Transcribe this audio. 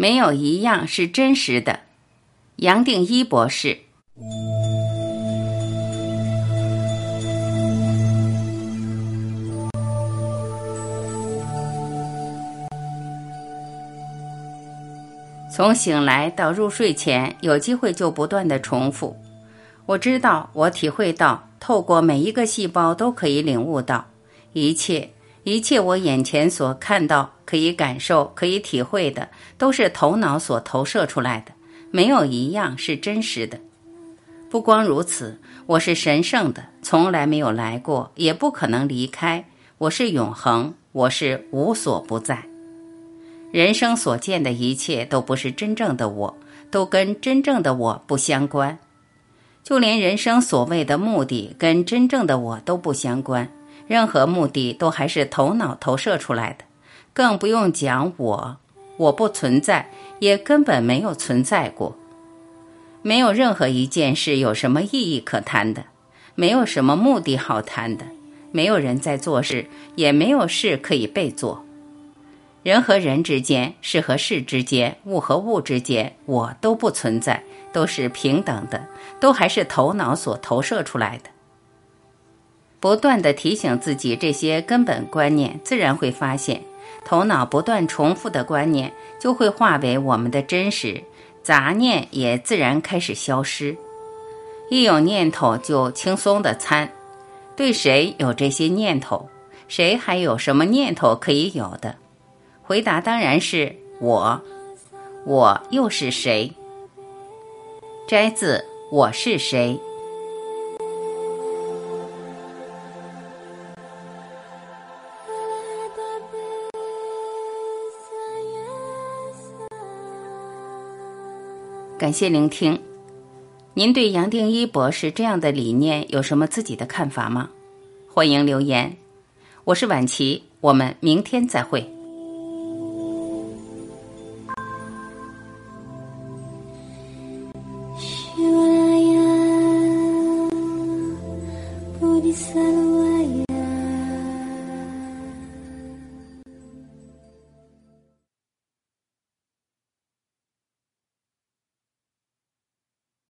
没有一样是真实的。杨定一博士。从醒来到入睡前，有机会就不断的重复。我知道，我体会到，透过每一个细胞都可以领悟到一切。一切我眼前所看到、可以感受、可以体会的，都是头脑所投射出来的，没有一样是真实的。不光如此，我是神圣的，从来没有来过，也不可能离开。我是永恒，我是无所不在。人生所见的一切都不是真正的我，都跟真正的我不相关。就连人生所谓的目的，跟真正的我都不相关。任何目的都还是头脑投射出来的，更不用讲我，我不存在，也根本没有存在过。没有任何一件事有什么意义可谈的，没有什么目的好谈的，没有人在做事，也没有事可以被做。人和人之间，事和事之间，物和物之间，我都不存在，都是平等的，都还是头脑所投射出来的。不断的提醒自己这些根本观念，自然会发现，头脑不断重复的观念就会化为我们的真实，杂念也自然开始消失。一有念头就轻松的参，对谁有这些念头？谁还有什么念头可以有的？回答当然是我，我又是谁？摘自我是谁。感谢聆听，您对杨定一博士这样的理念有什么自己的看法吗？欢迎留言。我是婉琪，我们明天再会。